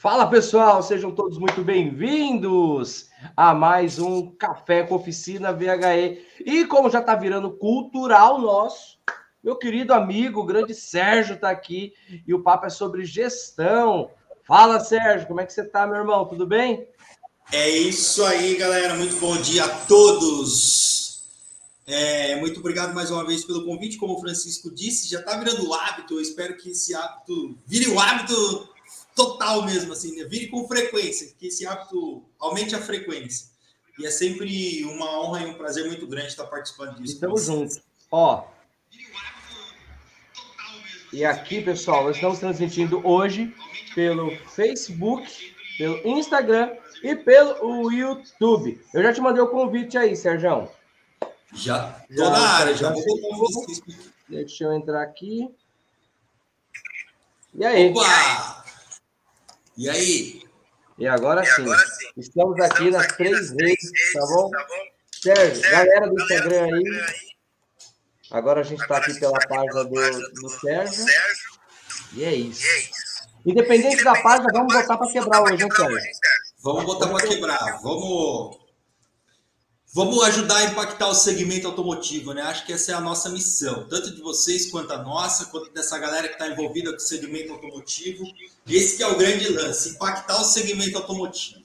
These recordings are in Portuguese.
Fala pessoal, sejam todos muito bem-vindos a mais um Café com Oficina VHE. E como já está virando cultural nosso, meu querido amigo, o grande Sérgio está aqui e o papo é sobre gestão. Fala Sérgio, como é que você está, meu irmão? Tudo bem? É isso aí, galera. Muito bom dia a todos. É, muito obrigado mais uma vez pelo convite. Como o Francisco disse, já está virando hábito. Eu espero que esse hábito vire o hábito total mesmo, assim, né? Vire com frequência, que esse hábito aumente a frequência. E é sempre uma honra e um prazer muito grande estar participando disso. Estamos juntos. Ó. E aqui, pessoal, nós estamos transmitindo hoje pelo Facebook, pelo Instagram e pelo YouTube. Eu já te mandei o convite aí, Sérgio. Já, já tô na área, já vou Deixa eu entrar aqui. E aí? Opa! E aí? E agora, e sim. agora sim. Estamos aqui Estamos nas aqui três redes, tá bom? Tá bom? Sérgio, Sérgio, galera do Instagram aí. Agora a gente está aqui pela página do, do Sérgio. E é isso. Independente da página, vamos botar para quebrar hoje, hein, Sérgio? Vamos botar para quebrar. Vamos Vamos ajudar a impactar o segmento automotivo, né? Acho que essa é a nossa missão, tanto de vocês quanto a nossa, quanto dessa galera que está envolvida com o segmento automotivo. Esse que é o grande lance, impactar o segmento automotivo.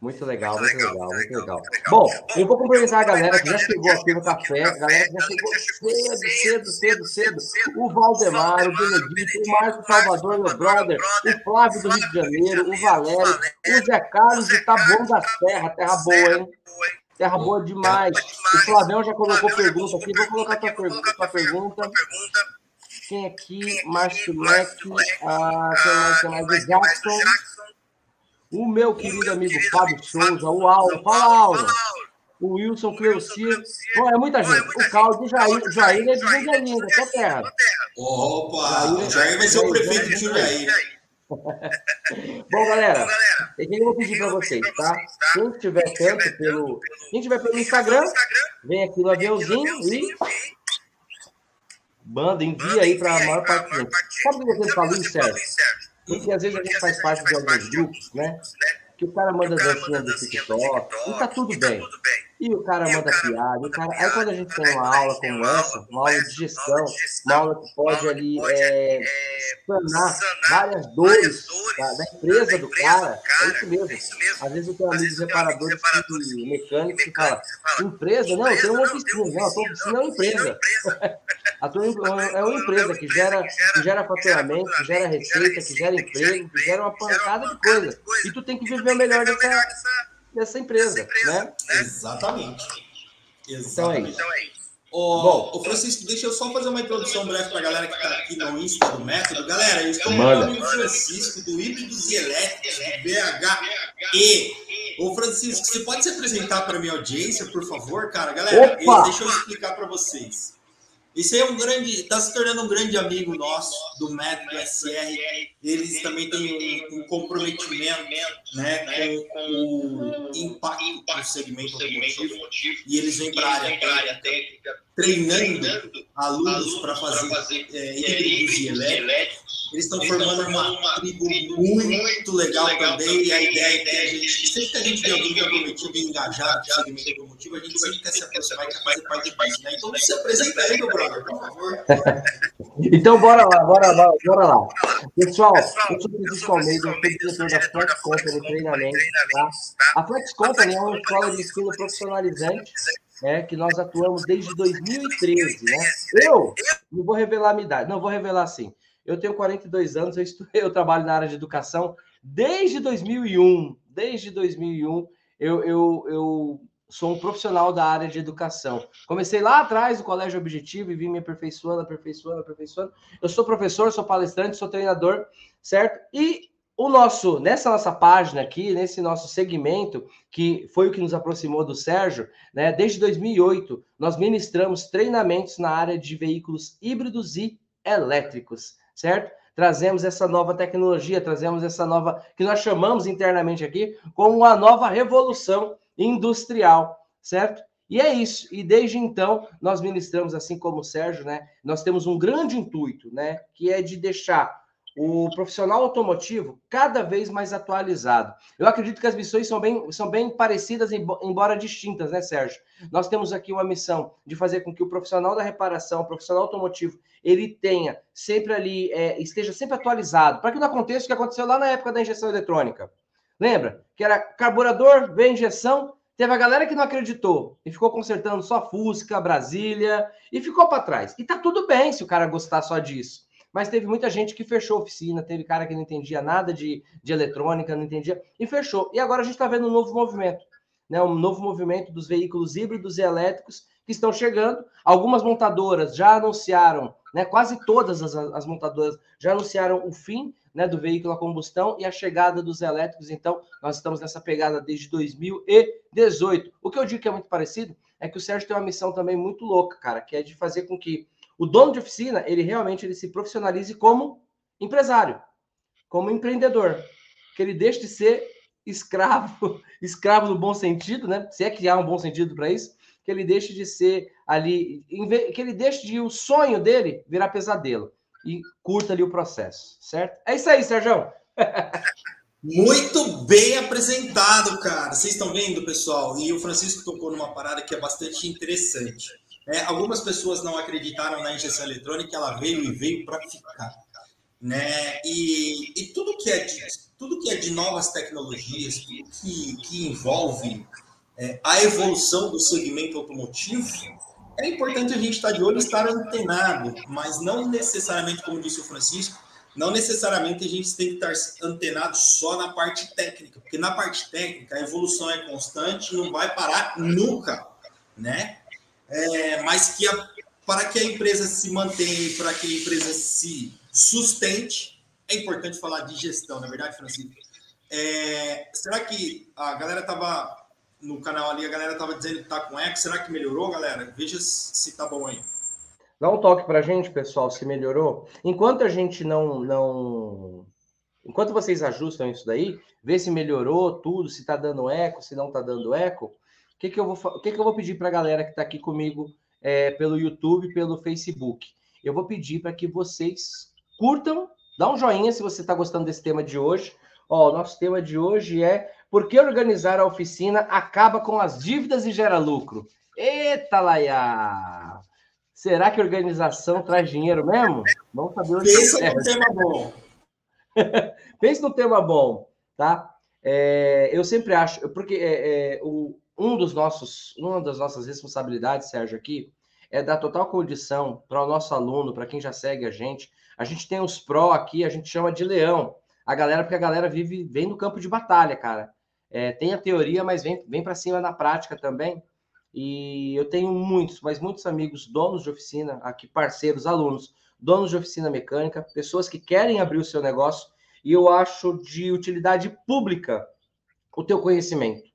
Muito legal, muito legal, muito legal. Bom, eu vou cumprimentar a galera que já chegou aqui no café, a galera que já chegou cedo, cedo, cedo, cedo. O Valdemar, o Benedito, o Marco Salvador, meu brother, o Flávio do Rio de Janeiro, o Valério, o Zé Carlos de Taboão da Terra, terra boa, hein? Terra boa demais. O Flavião já colocou pergunta aqui. Vou colocar tua pergunta. Tua pergunta. Quem aqui? Márcio Mac. Ah, quem mais? Quem mais? O Jackson. O meu querido amigo Fábio Souza. O Auro. Fala, Auro. O Wilson Cleuci. Bom, é muita gente. O Cláudio Jair. O Jair é de Jundiaí, da tua terra. Opa! Jair, Jair vai ser o prefeito de Jundiaí. Bom, galera, o que eu vou pedir para vocês, tá? Quem estiver tanto pelo. Quem estiver pelo Instagram, vem aqui no aviãozinho e. Manda, envia aí para a maior parte do gente. Sabe o que você falou, Sérgio? Porque às vezes a gente faz parte de alguns grupos, né? Que o cara manda dancinha do TikTok e tá tudo bem. E o cara manda piada. O cara... Aí quando a gente tem uma aula como essa, uma aula de gestão, uma aula que pode ali é, sanar várias dores da, da, empresa do cara, é isso mesmo. Às vezes eu tenho amigos reparadores e mecânicos que falam, empresa? Não, eu tenho uma oficina. Não, a tua oficina é uma empresa. A tua é uma empresa que gera, que gera faturamento, que gera receita, que gera emprego, que gera uma pancada de coisa. E tu tem que viver o melhor dessa dessa empresa, né? Exatamente. Exatamente. Então é isso. Ô, Bom, ô Francisco, deixa eu só fazer uma introdução breve para a galera que está aqui no Insta do Método. Galera, eu estou com o amigo Francisco, do Híbridos e Elétricos, BHE. Ô Francisco, você pode se apresentar para a minha audiência, por favor, cara? Galera, deixa eu explicar para vocês. Esse aí é um grande, está se tornando um grande amigo nosso do método SR. Eles também têm um, um comprometimento né, com o impacto do segmento automotivo. E eles vêm para a área técnica, treinando alunos para fazer é, híbridos e elétricos. Eles estão formando uma tribo muito legal também. E a ideia é que a gente, sempre que a gente vê alguém comprometido e engajado no segmento automotivo, a gente sempre quer se aproximar e quer fazer parte disso. Né? Então se apresenta aí, meu brother, por favor. então bora lá, bora lá, bora lá. Pessoal, eu sou o Francisco Almeida, eu sou diretor da Flex Company Treinamento. Tá? A Flex Company é uma escola de ensino profissionalizante né, que nós atuamos desde 2013. Né? Eu não vou revelar a minha idade, não vou revelar assim. Eu tenho 42 anos, eu, estu... eu trabalho na área de educação desde 2001. Desde 2001, eu, eu, eu sou um profissional da área de educação. Comecei lá atrás no Colégio Objetivo e vim me aperfeiçoando, aperfeiçoando, aperfeiçoando. Eu sou professor, sou palestrante, sou treinador, certo? E o nosso, nessa nossa página aqui, nesse nosso segmento, que foi o que nos aproximou do Sérgio, né? Desde 2008, nós ministramos treinamentos na área de veículos híbridos e elétricos certo? Trazemos essa nova tecnologia, trazemos essa nova, que nós chamamos internamente aqui, como a nova revolução industrial, certo? E é isso. E desde então, nós ministramos, assim como o Sérgio, né? Nós temos um grande intuito, né? Que é de deixar o profissional automotivo cada vez mais atualizado. Eu acredito que as missões são bem, são bem parecidas, embora distintas, né, Sérgio? Nós temos aqui uma missão de fazer com que o profissional da reparação, o profissional automotivo, ele tenha sempre ali, é, esteja sempre atualizado, para que não aconteça o que aconteceu lá na época da injeção eletrônica. Lembra? Que era carburador, veio injeção, teve a galera que não acreditou e ficou consertando só Fusca, Brasília, e ficou para trás. E tá tudo bem se o cara gostar só disso mas teve muita gente que fechou oficina, teve cara que não entendia nada de, de eletrônica, não entendia, e fechou. E agora a gente está vendo um novo movimento, né? um novo movimento dos veículos híbridos e elétricos que estão chegando. Algumas montadoras já anunciaram, né? quase todas as, as montadoras já anunciaram o fim né, do veículo a combustão e a chegada dos elétricos. Então, nós estamos nessa pegada desde 2018. O que eu digo que é muito parecido é que o Sérgio tem uma missão também muito louca, cara, que é de fazer com que o dono de oficina, ele realmente ele se profissionalize como empresário, como empreendedor, que ele deixe de ser escravo, escravo no bom sentido, né? Se é que há um bom sentido para isso, que ele deixe de ser ali, que ele deixe de o sonho dele virar pesadelo e curta ali o processo, certo? É isso aí, Sérgio. Muito bem apresentado, cara. Vocês estão vendo, pessoal? E o Francisco tocou numa parada que é bastante interessante. É, algumas pessoas não acreditaram na injeção eletrônica, ela veio e veio para ficar. Né? E, e, tudo, que é de, tudo que é de novas tecnologias, tudo que, que envolve é, a evolução do segmento automotivo, é importante a gente estar de olho estar antenado, mas não necessariamente, como disse o Francisco, não necessariamente a gente tem que estar antenado só na parte técnica, porque na parte técnica a evolução é constante, não vai parar nunca, né? É, mas que a, para que a empresa se mantenha para que a empresa se sustente, é importante falar de gestão, na é verdade, Francisco? É, será que a galera estava no canal ali, a galera estava dizendo que está com eco, será que melhorou, galera? Veja se está bom aí. Dá um toque para a gente, pessoal, se melhorou. Enquanto a gente não, não... Enquanto vocês ajustam isso daí, vê se melhorou tudo, se está dando eco, se não está dando eco, que, que, eu, vou, o que, que eu vou pedir para a galera que está aqui comigo é, pelo YouTube, pelo Facebook? Eu vou pedir para que vocês curtam, dá um joinha se você está gostando desse tema de hoje. Ó, o nosso tema de hoje é por que organizar a oficina acaba com as dívidas e gera lucro? Eita, Laia! Será que organização traz dinheiro mesmo? Vamos saber onde Pensa é. no tema bom. Pense no tema bom, tá? É, eu sempre acho, porque é, é, o, um dos nossos, uma das nossas responsabilidades, Sérgio, aqui, é dar total condição para o nosso aluno, para quem já segue a gente. A gente tem os pró aqui, a gente chama de leão. A galera, porque a galera vive, vem no campo de batalha, cara. É, tem a teoria, mas vem, vem para cima na prática também. E eu tenho muitos, mas muitos amigos, donos de oficina, aqui, parceiros, alunos, donos de oficina mecânica, pessoas que querem abrir o seu negócio, e eu acho de utilidade pública o teu conhecimento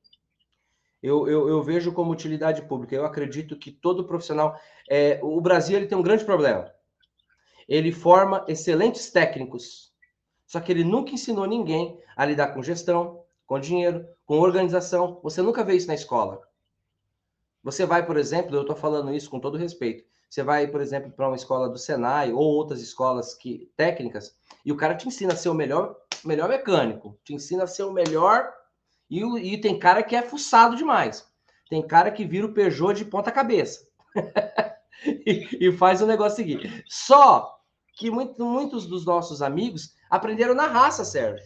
eu, eu, eu, vejo como utilidade pública. Eu acredito que todo profissional. É, o Brasil ele tem um grande problema. Ele forma excelentes técnicos, só que ele nunca ensinou ninguém a lidar com gestão, com dinheiro, com organização. Você nunca vê isso na escola. Você vai, por exemplo, eu estou falando isso com todo respeito. Você vai, por exemplo, para uma escola do Senai ou outras escolas que técnicas e o cara te ensina a ser o melhor, melhor mecânico, te ensina a ser o melhor e, e tem cara que é fuçado demais. Tem cara que vira o Peugeot de ponta cabeça. e, e, faz o negócio seguir. Só que muito, muitos dos nossos amigos aprenderam na raça, Sérgio.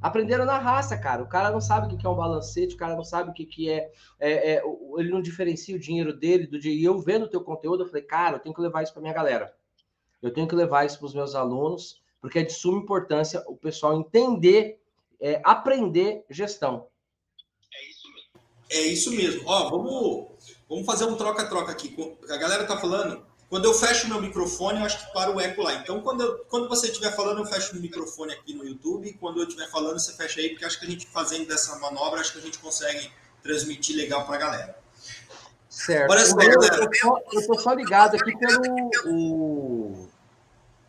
Aprenderam na raça, cara. O cara não sabe o que é um balancete, o cara não sabe o que é, é, é ele não diferencia o dinheiro dele do dia. E eu vendo o teu conteúdo, eu falei, cara, eu tenho que levar isso para minha galera. Eu tenho que levar isso para os meus alunos, porque é de suma importância o pessoal entender é, aprender gestão. É isso mesmo. É isso mesmo. Ó, vamos, vamos fazer um troca-troca aqui. A galera tá falando. Quando eu fecho meu microfone, eu acho que para o eco lá. Então, quando, eu, quando você estiver falando, eu fecho o microfone aqui no YouTube. Quando eu estiver falando, você fecha aí, porque acho que a gente fazendo dessa manobra, acho que a gente consegue transmitir legal para a galera. Certo. Olha só, eu, galera. Eu estou só ligado aqui pelo. O...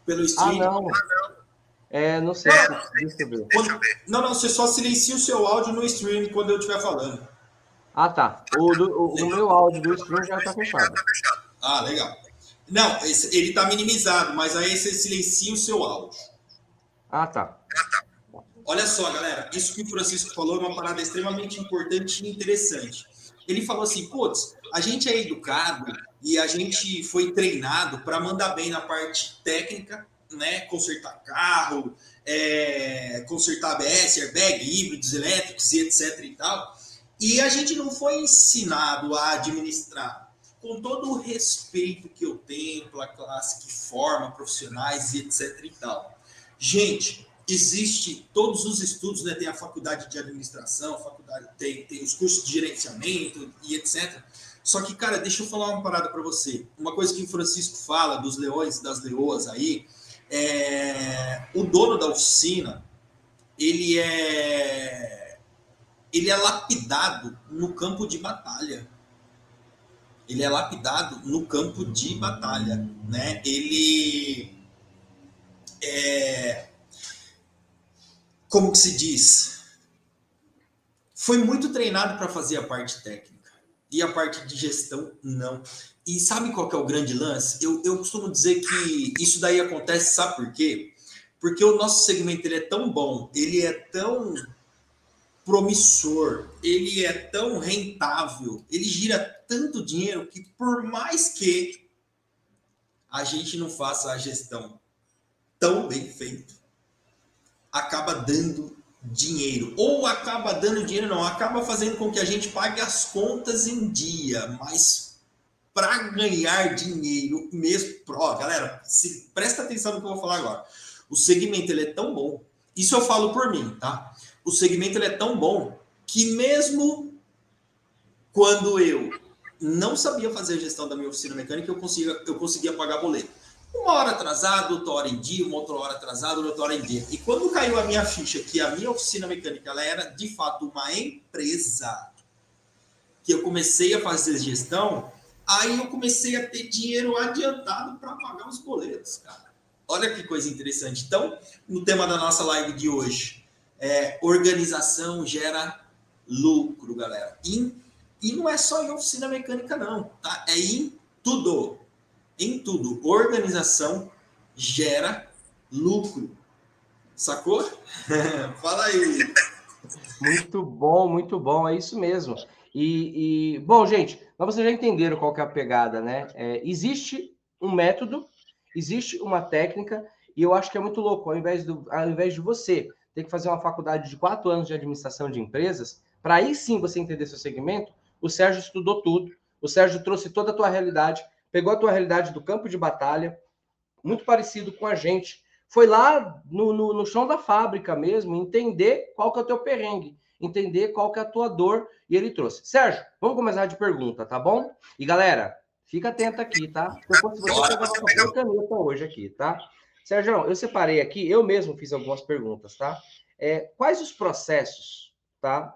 Pelo stream. Ah, não. Ah, não. É, não sei. Não, deixa eu ver. Quando, não, não, você só silencia o seu áudio no stream quando eu estiver falando. Ah, tá. O, do, o, o meu áudio do stream já está fechado. Ah, legal. Não, ele está minimizado, mas aí você silencia o seu áudio. Ah, tá. Olha só, galera, isso que o Francisco falou é uma parada extremamente importante e interessante. Ele falou assim: putz, a gente é educado e a gente foi treinado para mandar bem na parte técnica, né? Consertar carro, é, consertar ABS, airbag, híbridos elétricos e etc e tal. E a gente não foi ensinado a administrar. Com todo o respeito que eu tenho pela classe que forma profissionais e etc e tal. Gente, existe todos os estudos, né? Tem a faculdade de administração, faculdade, tem, tem os cursos de gerenciamento e etc. Só que, cara, deixa eu falar uma parada para você. Uma coisa que o Francisco fala dos leões e das leoas aí, é, o dono da oficina, ele é ele é lapidado no campo de batalha. Ele é lapidado no campo de batalha, né? Ele é como que se diz? Foi muito treinado para fazer a parte técnica e a parte de gestão não. E sabe qual é o grande lance? Eu, eu costumo dizer que isso daí acontece, sabe por quê? Porque o nosso segmento ele é tão bom, ele é tão promissor, ele é tão rentável, ele gira tanto dinheiro que por mais que a gente não faça a gestão tão bem feita, acaba dando dinheiro. Ou acaba dando dinheiro, não, acaba fazendo com que a gente pague as contas em dia, mas para ganhar dinheiro mesmo. Ó, galera, se, presta atenção no que eu vou falar agora. O segmento ele é tão bom. Isso eu falo por mim, tá? O segmento ele é tão bom que mesmo quando eu não sabia fazer a gestão da minha oficina mecânica, eu conseguia, eu conseguia pagar boleto. Uma hora atrasado, outra hora em dia, uma outra hora atrasado, outra hora em dia. E quando caiu a minha ficha que a minha oficina mecânica ela era de fato uma empresa, que eu comecei a fazer gestão, Aí eu comecei a ter dinheiro adiantado para pagar os boletos, cara. Olha que coisa interessante. Então, no tema da nossa live de hoje, é, organização gera lucro, galera. E, e não é só em oficina mecânica, não, tá? É em tudo. Em tudo. Organização gera lucro. Sacou? Fala aí. Muito bom, muito bom. É isso mesmo. E, e, bom, gente, mas vocês já entenderam qual que é a pegada, né? É, existe um método, existe uma técnica, e eu acho que é muito louco, ao invés, do, ao invés de você ter que fazer uma faculdade de quatro anos de administração de empresas, para aí sim você entender seu segmento, o Sérgio estudou tudo, o Sérgio trouxe toda a tua realidade, pegou a tua realidade do campo de batalha, muito parecido com a gente, foi lá no, no, no chão da fábrica mesmo, entender qual que é o teu perrengue entender qual que é a tua dor e ele trouxe. Sérgio, vamos começar de pergunta, tá bom? E galera, fica atento aqui, tá? Depois você pegar uma caneta hoje aqui, tá? Sérgio, eu separei aqui, eu mesmo fiz algumas perguntas, tá? É, quais os processos, tá?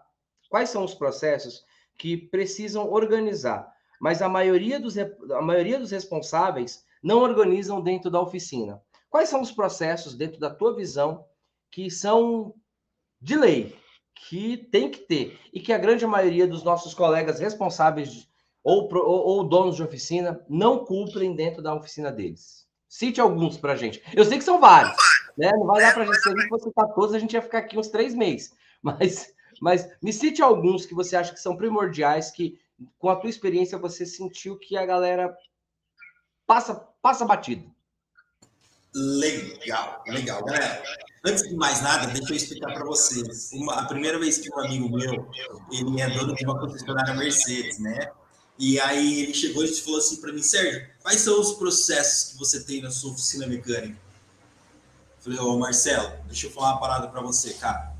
Quais são os processos que precisam organizar? Mas a maioria dos, a maioria dos responsáveis não organizam dentro da oficina. Quais são os processos dentro da tua visão que são de lei, que tem que ter e que a grande maioria dos nossos colegas responsáveis ou, ou, ou donos de oficina não cumprem dentro da oficina deles. Cite alguns para gente. Eu sei que são vários, né? Não vai dar para a gente, se a gente fosse todos, a gente ia ficar aqui uns três meses. Mas, mas me cite alguns que você acha que são primordiais, que com a tua experiência você sentiu que a galera passa, passa batido. Legal, legal, galera. Antes de mais nada, deixa eu explicar para vocês. Uma, a primeira vez que um amigo meu, ele é dono de uma concessionária Mercedes, né? E aí ele chegou e falou assim para mim, Sérgio, quais são os processos que você tem na sua oficina mecânica? Eu falei, ô Marcelo, deixa eu falar uma parada para você, cara.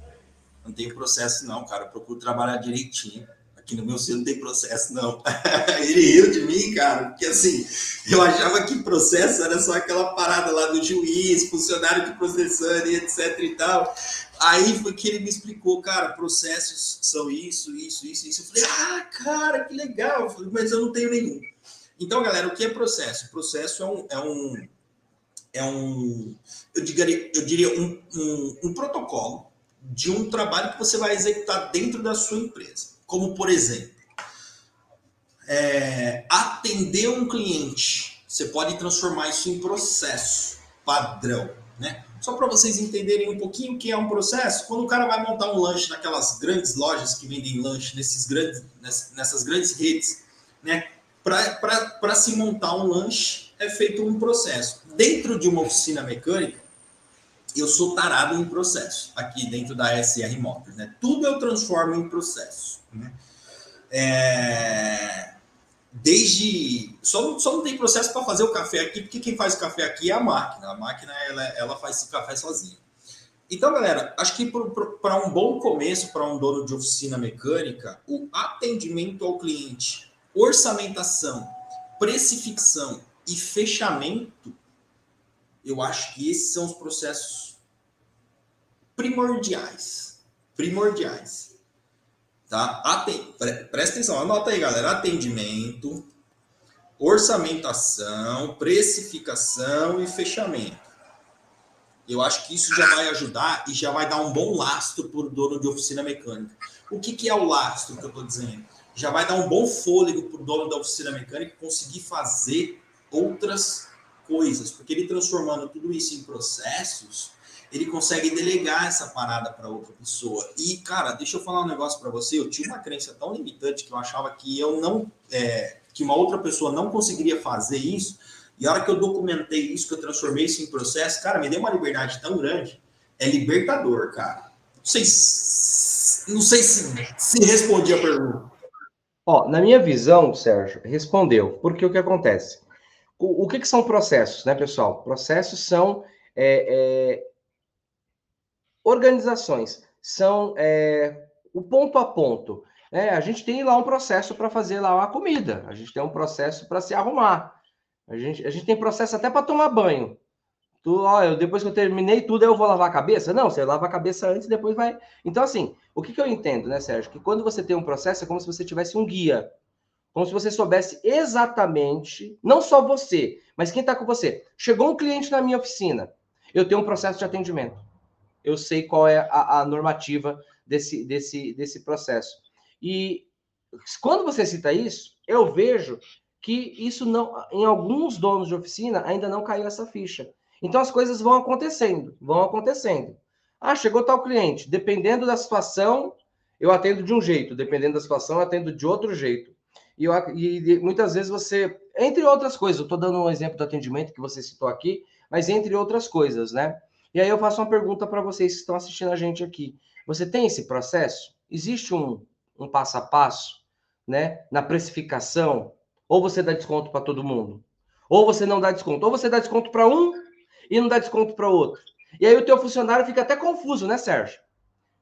Não tem processo não, cara. Eu procuro trabalhar direitinho. Aqui no meu selo não tem processo, não. Ele riu de mim, cara, porque assim, eu achava que processo era só aquela parada lá do juiz, funcionário de processando e etc e tal. Aí foi que ele me explicou, cara, processos são isso, isso, isso, isso. Eu falei, ah, cara, que legal. Falei, mas eu não tenho nenhum. Então, galera, o que é processo? Processo é um, é um, é um eu diria, eu diria um, um, um protocolo de um trabalho que você vai executar dentro da sua empresa como por exemplo, é, atender um cliente. Você pode transformar isso em processo padrão. Né? Só para vocês entenderem um pouquinho o que é um processo, quando o cara vai montar um lanche naquelas grandes lojas que vendem lanche nesses grandes, nessas grandes redes, né? para se montar um lanche é feito um processo. Dentro de uma oficina mecânica, eu sou tarado em processo, aqui dentro da SR Motors. Né? Tudo eu transformo em processo. Né? É... Desde. Só, só não tem processo para fazer o café aqui, porque quem faz o café aqui é a máquina. A máquina ela, ela faz o café sozinha. Então, galera, acho que para um bom começo, para um dono de oficina mecânica, o atendimento ao cliente, orçamentação, precificação e fechamento, eu acho que esses são os processos primordiais. Primordiais. Tá? Aten... Presta atenção, anota aí, galera. Atendimento, orçamentação, precificação e fechamento. Eu acho que isso já vai ajudar e já vai dar um bom lastro para o dono de oficina mecânica. O que, que é o lastro que eu estou dizendo? Já vai dar um bom fôlego para o dono da oficina mecânica conseguir fazer outras coisas, porque ele transformando tudo isso em processos, ele consegue delegar essa parada para outra pessoa. E, cara, deixa eu falar um negócio para você. Eu tinha uma crença tão limitante que eu achava que eu não. É, que uma outra pessoa não conseguiria fazer isso. E a hora que eu documentei isso, que eu transformei isso em processo, cara, me deu uma liberdade tão grande. É libertador, cara. Não sei se, não sei se, se respondi a pergunta. Ó, na minha visão, Sérgio, respondeu. Porque o que acontece? O, o que, que são processos, né, pessoal? Processos são é, é, organizações são é, o ponto a ponto. É, a gente tem lá um processo para fazer lá a comida, a gente tem um processo para se arrumar, a gente, a gente tem processo até para tomar banho. Tu, ó, eu, depois que eu terminei tudo, eu vou lavar a cabeça? Não, você lava a cabeça antes depois vai. Então, assim, o que, que eu entendo, né, Sérgio? Que quando você tem um processo, é como se você tivesse um guia. Como se você soubesse exatamente, não só você, mas quem está com você. Chegou um cliente na minha oficina, eu tenho um processo de atendimento eu sei qual é a, a normativa desse, desse, desse processo. E quando você cita isso, eu vejo que isso não, em alguns donos de oficina, ainda não caiu essa ficha. Então as coisas vão acontecendo, vão acontecendo. Ah, chegou tal cliente, dependendo da situação, eu atendo de um jeito, dependendo da situação, eu atendo de outro jeito. E, eu, e muitas vezes você, entre outras coisas, eu estou dando um exemplo do atendimento que você citou aqui, mas entre outras coisas, né? E aí eu faço uma pergunta para vocês que estão assistindo a gente aqui. Você tem esse processo? Existe um, um passo a passo, né, na precificação? Ou você dá desconto para todo mundo? Ou você não dá desconto? Ou você dá desconto para um e não dá desconto para outro? E aí o teu funcionário fica até confuso, né, Sérgio?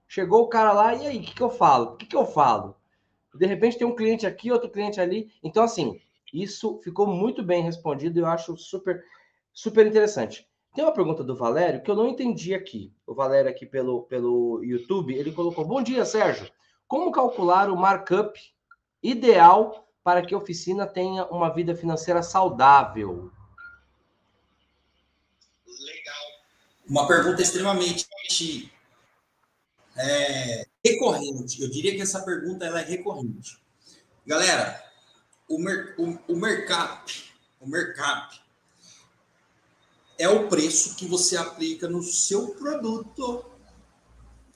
Chegou o cara lá, e aí, o que, que eu falo? O que, que eu falo? De repente tem um cliente aqui, outro cliente ali. Então, assim, isso ficou muito bem respondido e eu acho super, super interessante. Tem uma pergunta do Valério que eu não entendi aqui. O Valério aqui pelo, pelo YouTube, ele colocou: Bom dia, Sérgio. Como calcular o markup ideal para que a oficina tenha uma vida financeira saudável? Legal. Uma pergunta extremamente é, recorrente. Eu diria que essa pergunta ela é recorrente. Galera, o, mer, o, o mercap, o mercap é o preço que você aplica no seu produto,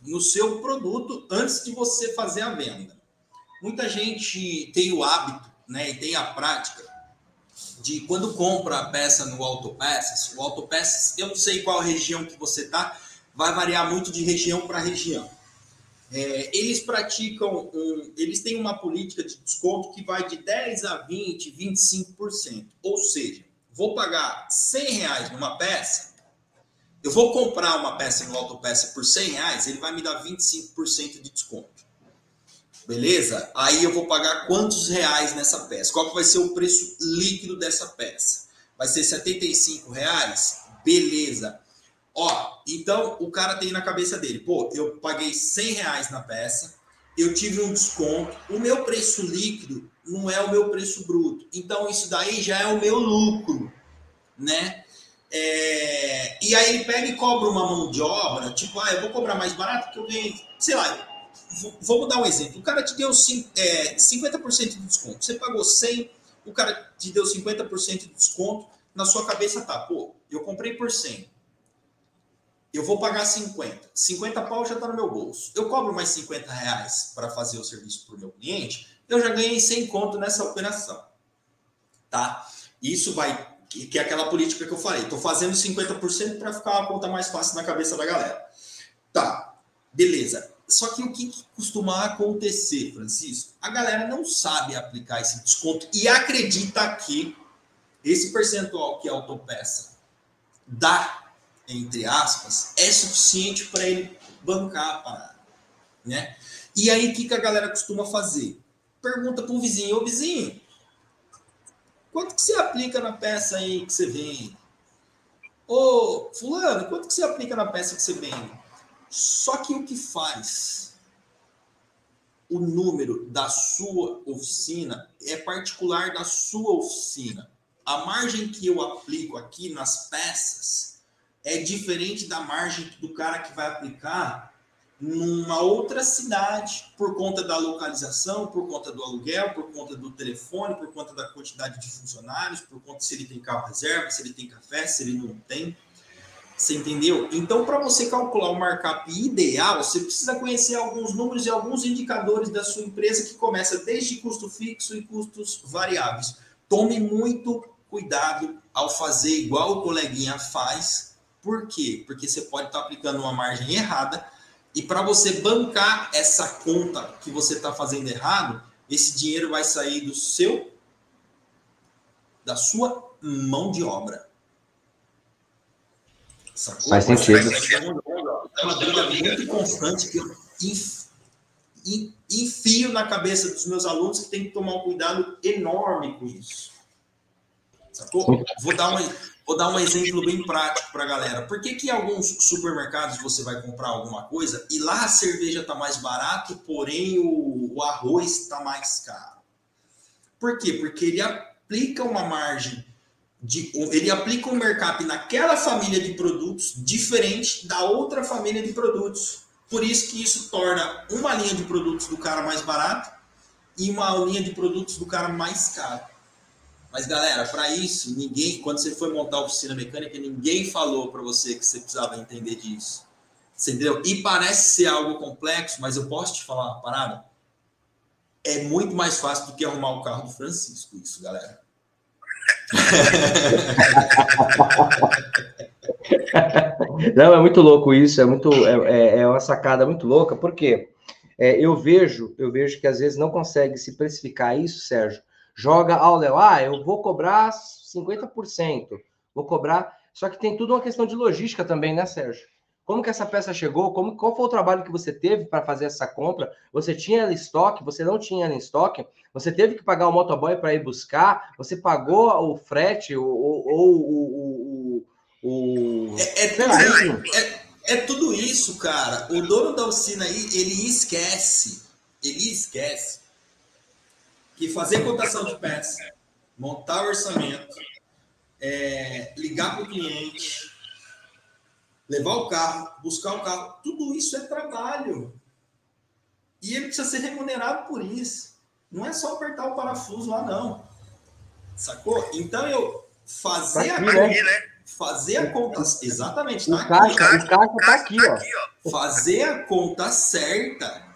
no seu produto antes de você fazer a venda. Muita gente tem o hábito, né, e tem a prática de quando compra a peça no Autopeças, o Autopeças, eu não sei qual região que você tá, vai variar muito de região para região. É, eles praticam, um, eles têm uma política de desconto que vai de 10 a 20, 25%. Ou seja, vou pagar 100 reais numa peça, eu vou comprar uma peça no autopeça por 100 reais, ele vai me dar 25% de desconto. Beleza? Aí eu vou pagar quantos reais nessa peça? Qual que vai ser o preço líquido dessa peça? Vai ser 75 reais? Beleza. Ó, então o cara tem na cabeça dele, pô, eu paguei 100 reais na peça, eu tive um desconto, o meu preço líquido não é o meu preço bruto. Então, isso daí já é o meu lucro, né? É... E aí ele pega e cobra uma mão de obra, tipo, ah, eu vou cobrar mais barato porque eu ganhei, sei lá, vamos dar um exemplo. O cara te deu é, 50% de desconto. Você pagou 100, o cara te deu 50% de desconto. Na sua cabeça tá, pô, eu comprei por 100. Eu vou pagar 50. 50 pau já está no meu bolso. Eu cobro mais 50 reais para fazer o serviço para o meu cliente, eu já ganhei 100 conto nessa operação. Tá? Isso vai, que é aquela política que eu falei. Estou fazendo 50% para ficar uma conta mais fácil na cabeça da galera. Tá, beleza. Só que o que, que costuma acontecer, Francisco? A galera não sabe aplicar esse desconto e acredita que esse percentual que a autopeça dá, entre aspas, é suficiente para ele bancar a parada. Né? E aí, o que, que a galera costuma fazer? Pergunta para o vizinho, ô vizinho, quanto que você aplica na peça aí que você vende? Ô, fulano, quanto que você aplica na peça que você vende? Só que o que faz o número da sua oficina é particular da sua oficina. A margem que eu aplico aqui nas peças é diferente da margem do cara que vai aplicar numa outra cidade, por conta da localização, por conta do aluguel, por conta do telefone, por conta da quantidade de funcionários, por conta se ele tem carro reserva, se ele tem café, se ele não tem. Você entendeu? Então, para você calcular o markup ideal, você precisa conhecer alguns números e alguns indicadores da sua empresa que começa desde custo fixo e custos variáveis. Tome muito cuidado ao fazer igual o coleguinha faz. Por quê? Porque você pode estar tá aplicando uma margem errada e para você bancar essa conta que você está fazendo errado, esse dinheiro vai sair do seu da sua mão de obra. Sacou? Faz sentido. É uma dúvida muito constante que eu enfio na cabeça dos meus alunos que tem que tomar um cuidado enorme com isso. Sacou? Vou dar, uma, vou dar um exemplo bem prático para a galera. Por que, que em alguns supermercados você vai comprar alguma coisa e lá a cerveja está mais barato, porém o, o arroz está mais caro? Por quê? Porque ele aplica uma margem de, ele aplica um markup naquela família de produtos diferente da outra família de produtos. Por isso que isso torna uma linha de produtos do cara mais barato e uma linha de produtos do cara mais caro. Mas galera, para isso, ninguém, quando você foi montar a oficina mecânica, ninguém falou para você que você precisava entender disso. Você entendeu? E parece ser algo complexo, mas eu posso te falar uma parada? É muito mais fácil do que arrumar o carro do Francisco, isso, galera. Não, é muito louco isso, é muito é, é, é uma sacada muito louca, porque é, eu vejo, eu vejo que às vezes não consegue se precificar isso, Sérgio. Joga ao Léo, ah, eu vou cobrar 50%, vou cobrar. Só que tem tudo uma questão de logística também, né, Sérgio? Como que essa peça chegou? Como, qual foi o trabalho que você teve para fazer essa compra? Você tinha ela em estoque? Você não tinha ela em estoque? Você teve que pagar o motoboy para ir buscar? Você pagou o frete ou o, o, é, é, é, é, tudo isso, cara. O dono da oficina aí, ele esquece, ele esquece que fazer cotação de peça, montar orçamento, é, ligar para o cliente, levar o carro, buscar o carro, tudo isso é trabalho. E ele precisa ser remunerado por isso. Não é só apertar o parafuso lá, não. Sacou? Então eu fazer tá aqui, a né? fazer a conta. Exatamente, tá o caixa, aqui. O caixa tá aqui, ó. Fazer a conta certa.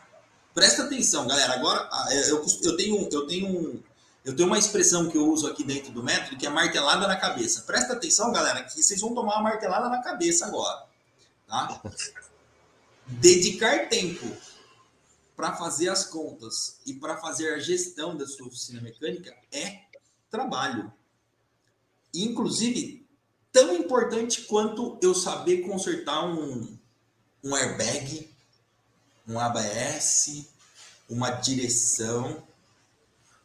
Presta atenção, galera. Agora ah, eu, eu tenho eu tenho eu tenho uma expressão que eu uso aqui dentro do método que é martelada na cabeça. Presta atenção, galera, que vocês vão tomar uma martelada na cabeça agora. Tá? Dedicar tempo para fazer as contas e para fazer a gestão da sua oficina mecânica é trabalho. Inclusive, tão importante quanto eu saber consertar um, um airbag, um ABS, uma direção.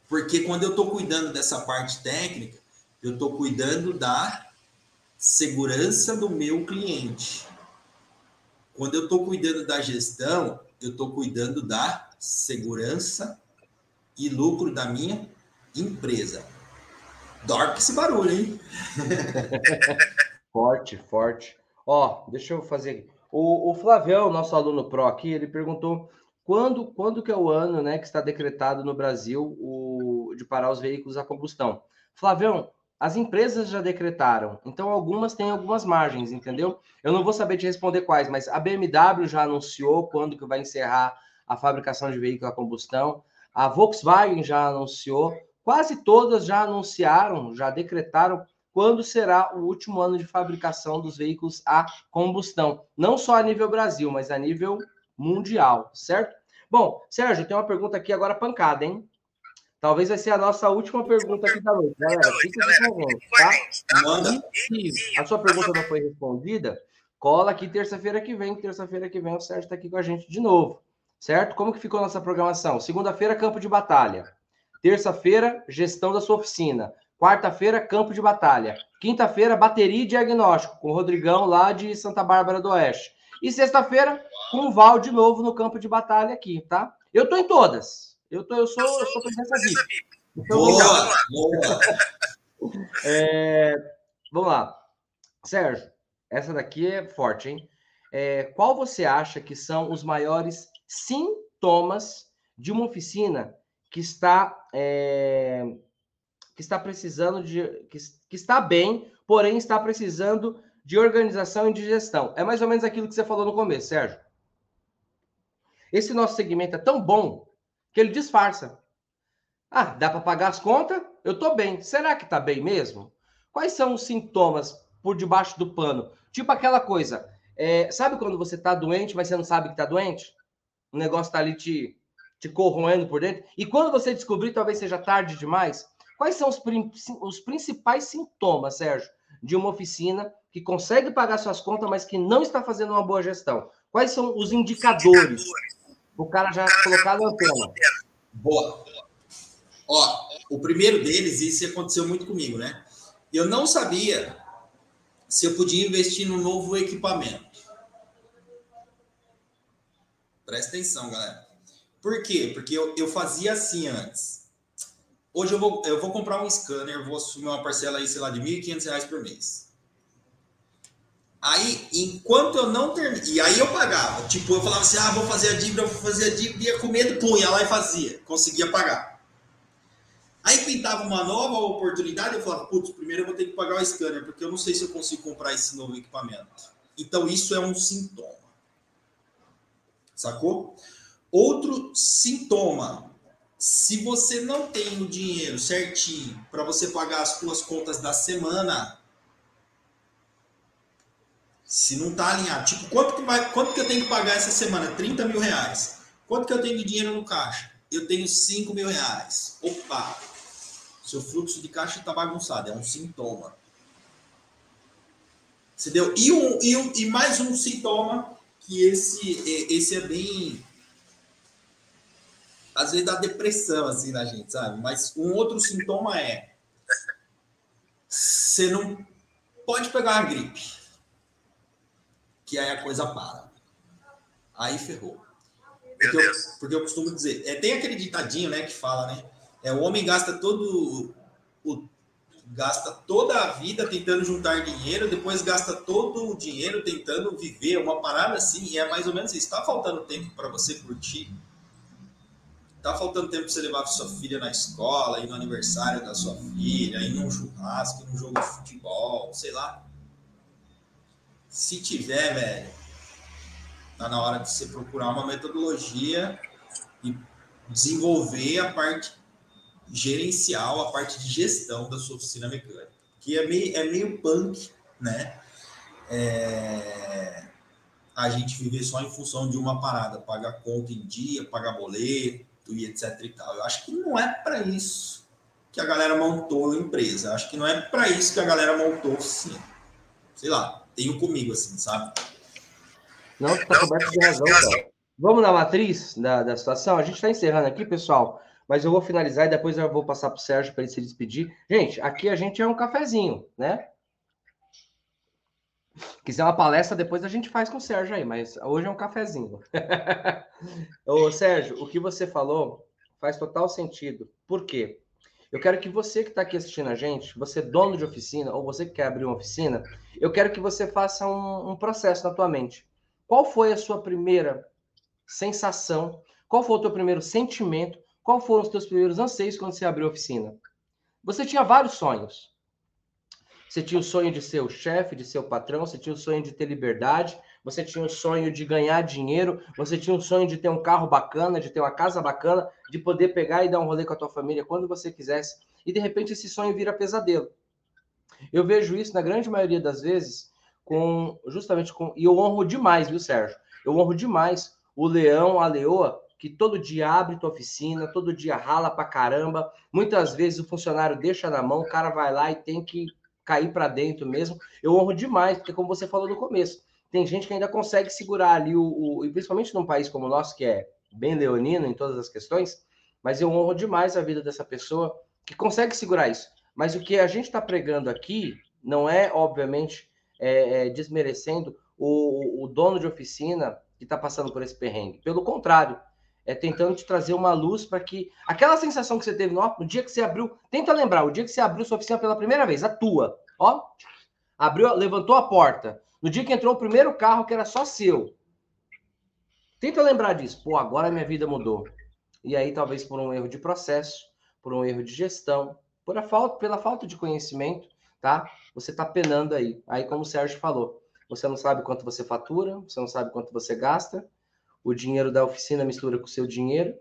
Porque quando eu estou cuidando dessa parte técnica, eu estou cuidando da segurança do meu cliente. Quando eu estou cuidando da gestão, eu estou cuidando da segurança e lucro da minha empresa. Dorme esse barulho, hein? forte, forte. Ó, deixa eu fazer. O, o Flavião, nosso aluno pro aqui, ele perguntou quando, quando que é o ano, né, que está decretado no Brasil o, de parar os veículos a combustão. Flavião, as empresas já decretaram. Então, algumas têm algumas margens, entendeu? Eu não vou saber te responder quais, mas a BMW já anunciou quando que vai encerrar a fabricação de veículo a combustão. A Volkswagen já anunciou. Quase todas já anunciaram, já decretaram quando será o último ano de fabricação dos veículos a combustão. Não só a nível Brasil, mas a nível mundial, certo? Bom, Sérgio, tem uma pergunta aqui agora pancada, hein? Talvez vai ser a nossa última pergunta aqui da noite, galera. Fica com a gente, tá? Manda. A sua pergunta não foi respondida, cola aqui terça-feira que vem. Terça-feira que vem o Sérgio está aqui com a gente de novo, certo? Como que ficou a nossa programação? Segunda-feira, campo de batalha. Terça-feira, gestão da sua oficina. Quarta-feira, campo de batalha. Quinta-feira, bateria e diagnóstico, com o Rodrigão lá de Santa Bárbara do Oeste. E sexta-feira, com o Val de novo no campo de batalha aqui, tá? Eu tô em todas. Eu, tô, eu sou, eu sou presença VIP. Então, boa, boa. é, vamos lá. Sérgio, essa daqui é forte, hein? É, qual você acha que são os maiores sintomas de uma oficina que está é, que está precisando de que, que está bem, porém está precisando de organização e de gestão. É mais ou menos aquilo que você falou no começo, Sérgio. Esse nosso segmento é tão bom que ele disfarça. Ah, dá para pagar as contas? Eu estou bem. Será que está bem mesmo? Quais são os sintomas por debaixo do pano? Tipo aquela coisa. É, sabe quando você está doente, mas você não sabe que está doente? O negócio está ali te, te corroendo por dentro. E quando você descobrir, talvez seja tarde demais. Quais são os, os principais sintomas, Sérgio, de uma oficina que consegue pagar suas contas, mas que não está fazendo uma boa gestão? Quais são os indicadores? O cara já colocar na antena. Boa. Ó, o primeiro deles, isso aconteceu muito comigo, né? Eu não sabia se eu podia investir no novo equipamento. Presta atenção, galera. Por quê? Porque eu, eu fazia assim antes. Hoje eu vou, eu vou comprar um scanner, vou assumir uma parcela aí, sei lá, de R$ 1.500 por mês. Aí, enquanto eu não termino. E aí eu pagava. Tipo, eu falava assim: ah, vou fazer a dívida, vou fazer a dívida, ia com medo, punha lá e fazia. Conseguia pagar. Aí pintava uma nova oportunidade, eu falava: putz, primeiro eu vou ter que pagar o scanner, porque eu não sei se eu consigo comprar esse novo equipamento. Então, isso é um sintoma. Sacou? Outro sintoma. Se você não tem o dinheiro certinho para você pagar as suas contas da semana, se não tá alinhado, tipo, quanto que, vai, quanto que eu tenho que pagar essa semana? 30 mil reais. Quanto que eu tenho de dinheiro no caixa? Eu tenho 5 mil reais. Opa! Seu fluxo de caixa está bagunçado, é um sintoma. Entendeu? E, um, e, um, e mais um sintoma que esse, esse é bem. Às vezes dá depressão assim na gente, sabe? Mas um outro sintoma é. Você não pode pegar uma gripe que aí a coisa para. Aí ferrou. Porque eu, porque eu costumo dizer, é, tem aquele ditadinho, né, que fala, né? É, o homem gasta todo o, gasta toda a vida tentando juntar dinheiro, depois gasta todo o dinheiro tentando viver, uma parada assim, e é mais ou menos isso. Está faltando tempo para você curtir? Tá faltando tempo para você levar sua filha na escola, ir no aniversário da sua filha, ir num churrasco, num jogo de futebol, sei lá. Se tiver, velho, tá na hora de você procurar uma metodologia e desenvolver a parte gerencial, a parte de gestão da sua oficina mecânica, que é meio, é meio punk, né? É... A gente viver só em função de uma parada, pagar conta em dia, pagar boleto e etc e tal. Eu acho que não é para isso que a galera montou a empresa. Eu acho que não é para isso que a galera montou a oficina. Sei lá, tenho comigo, assim, sabe? Não, tá coberto de razão, cara. Vamos na matriz da, da situação? A gente está encerrando aqui, pessoal, mas eu vou finalizar e depois eu vou passar para o Sérgio para ele se despedir. Gente, aqui a gente é um cafezinho, né? Quiser uma palestra, depois a gente faz com o Sérgio aí, mas hoje é um cafezinho. Ô, Sérgio, o que você falou faz total sentido. Por quê? Eu quero que você que está aqui assistindo a gente, você é dono de oficina, ou você que quer abrir uma oficina, eu quero que você faça um, um processo na tua mente. Qual foi a sua primeira sensação? Qual foi o teu primeiro sentimento? Qual foram os teus primeiros anseios quando você abriu a oficina? Você tinha vários sonhos. Você tinha o sonho de ser o chefe, de ser o patrão, você tinha o sonho de ter liberdade, você tinha o sonho de ganhar dinheiro, você tinha o sonho de ter um carro bacana, de ter uma casa bacana, de poder pegar e dar um rolê com a tua família quando você quisesse. E de repente esse sonho vira pesadelo. Eu vejo isso na grande maioria das vezes com justamente com e eu honro demais, viu, Sérgio? Eu honro demais o leão, a leoa que todo dia abre tua oficina, todo dia rala pra caramba. Muitas vezes o funcionário deixa na mão, o cara vai lá e tem que cair para dentro mesmo. Eu honro demais, porque como você falou no começo, tem gente que ainda consegue segurar ali o, o e principalmente num país como o nosso que é bem leonino em todas as questões, mas eu honro demais a vida dessa pessoa que consegue segurar isso. Mas o que a gente está pregando aqui não é, obviamente, é, é, desmerecendo o, o dono de oficina que está passando por esse perrengue. Pelo contrário, é tentando te trazer uma luz para que aquela sensação que você teve no, no, dia que você abriu, tenta lembrar, o dia que você abriu sua oficina pela primeira vez, a tua, ó, abriu, levantou a porta, no dia que entrou o primeiro carro que era só seu. Tenta lembrar disso. Pô, agora minha vida mudou. E aí talvez por um erro de processo, por um erro de gestão, por a falta, pela falta de conhecimento, tá? Você tá penando aí. Aí como o Sérgio falou, você não sabe quanto você fatura, você não sabe quanto você gasta, o dinheiro da oficina mistura com o seu dinheiro,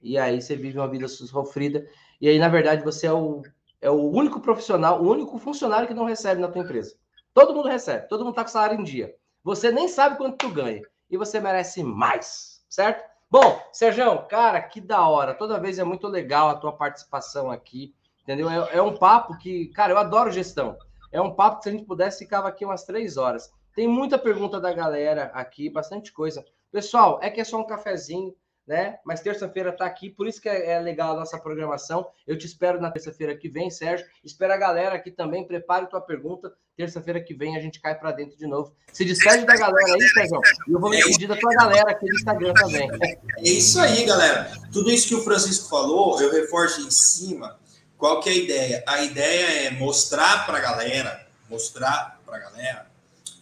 e aí você vive uma vida sofrida, e aí, na verdade, você é o, é o único profissional, o único funcionário que não recebe na tua empresa. Todo mundo recebe, todo mundo tá com salário em dia. Você nem sabe quanto tu ganha, e você merece mais, certo? Bom, Sérgio, cara, que da hora. Toda vez é muito legal a tua participação aqui, entendeu? É, é um papo que, cara, eu adoro gestão. É um papo que se a gente pudesse ficava aqui umas três horas. Tem muita pergunta da galera aqui, bastante coisa. Pessoal, é que é só um cafezinho, né? Mas terça-feira tá aqui, por isso que é, é, legal a nossa programação. Eu te espero na terça-feira que vem, Sérgio. Espera a galera aqui também, prepare tua pergunta. Terça-feira que vem a gente cai para dentro de novo. Se despede da galera aí, Sérgio. E eu vou me despedir da tua galera aqui no Instagram também. É isso aí, galera. Tudo isso que o Francisco falou, eu reforço em cima. Qual que é a ideia? A ideia é mostrar para a galera, mostrar para a galera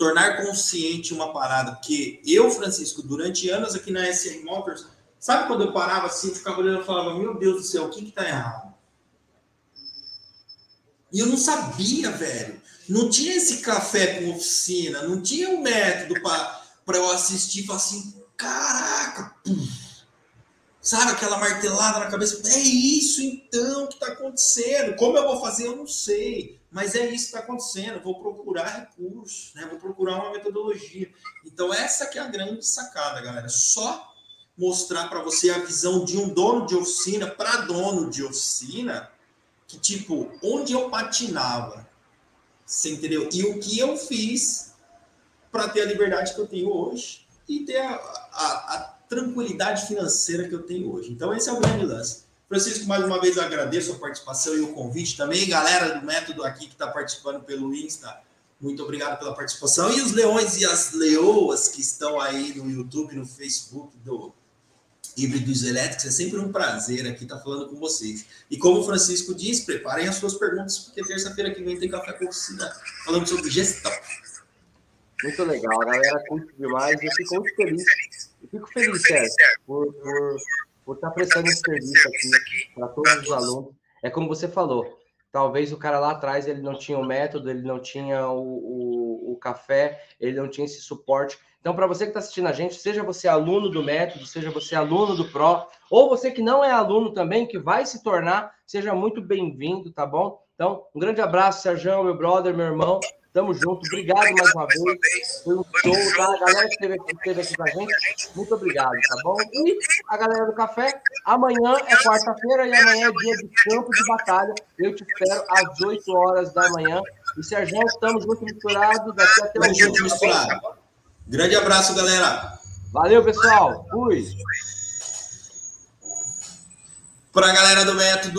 tornar consciente uma parada que eu, Francisco, durante anos aqui na SM Motors, sabe quando eu parava assim, ficava olhando e falava, meu Deus do céu, o que que tá errado? E eu não sabia, velho. Não tinha esse café com oficina, não tinha um método para eu assistir e falar assim, caraca, puf. Sabe aquela martelada na cabeça? É isso então que tá acontecendo. Como eu vou fazer, eu não sei. Mas é isso que está acontecendo. Vou procurar recursos, né? vou procurar uma metodologia. Então, essa que é a grande sacada, galera. Só mostrar para você a visão de um dono de oficina para dono de oficina, que tipo, onde eu patinava, você entendeu? E o que eu fiz para ter a liberdade que eu tenho hoje e ter a, a, a tranquilidade financeira que eu tenho hoje. Então, esse é o grande lance. Francisco, mais uma vez agradeço a participação e o convite também. Galera do Método aqui que está participando pelo Insta, muito obrigado pela participação. E os leões e as leoas que estão aí no YouTube, no Facebook do Híbridos Elétricos, é sempre um prazer aqui estar tá falando com vocês. E como o Francisco diz, preparem as suas perguntas, porque terça-feira que vem tem Café com Oficina falando sobre gestão. Muito legal, galera curte demais. Eu fico muito feliz. Eu fico feliz, Sérgio, por, por por estar prestando esse serviço aqui para todos os alunos. É como você falou, talvez o cara lá atrás ele não tinha o método, ele não tinha o, o, o café, ele não tinha esse suporte. Então, para você que está assistindo a gente, seja você aluno do método, seja você aluno do Pro, ou você que não é aluno também, que vai se tornar, seja muito bem-vindo, tá bom? Então, um grande abraço, Sérgio, meu brother, meu irmão. Tamo junto. Obrigado mais uma vez. Foi um show, tá? A galera que esteve aqui, esteve aqui com a gente, muito obrigado, tá bom? E a galera do café, amanhã é quarta-feira e amanhã é dia de campo de batalha. Eu te espero às 8 horas da manhã. E Sérgio, estamos juntos misturados. Daqui até o junto misturado. Grande abraço, galera. Valeu, pessoal. Fui. Para a galera do Método.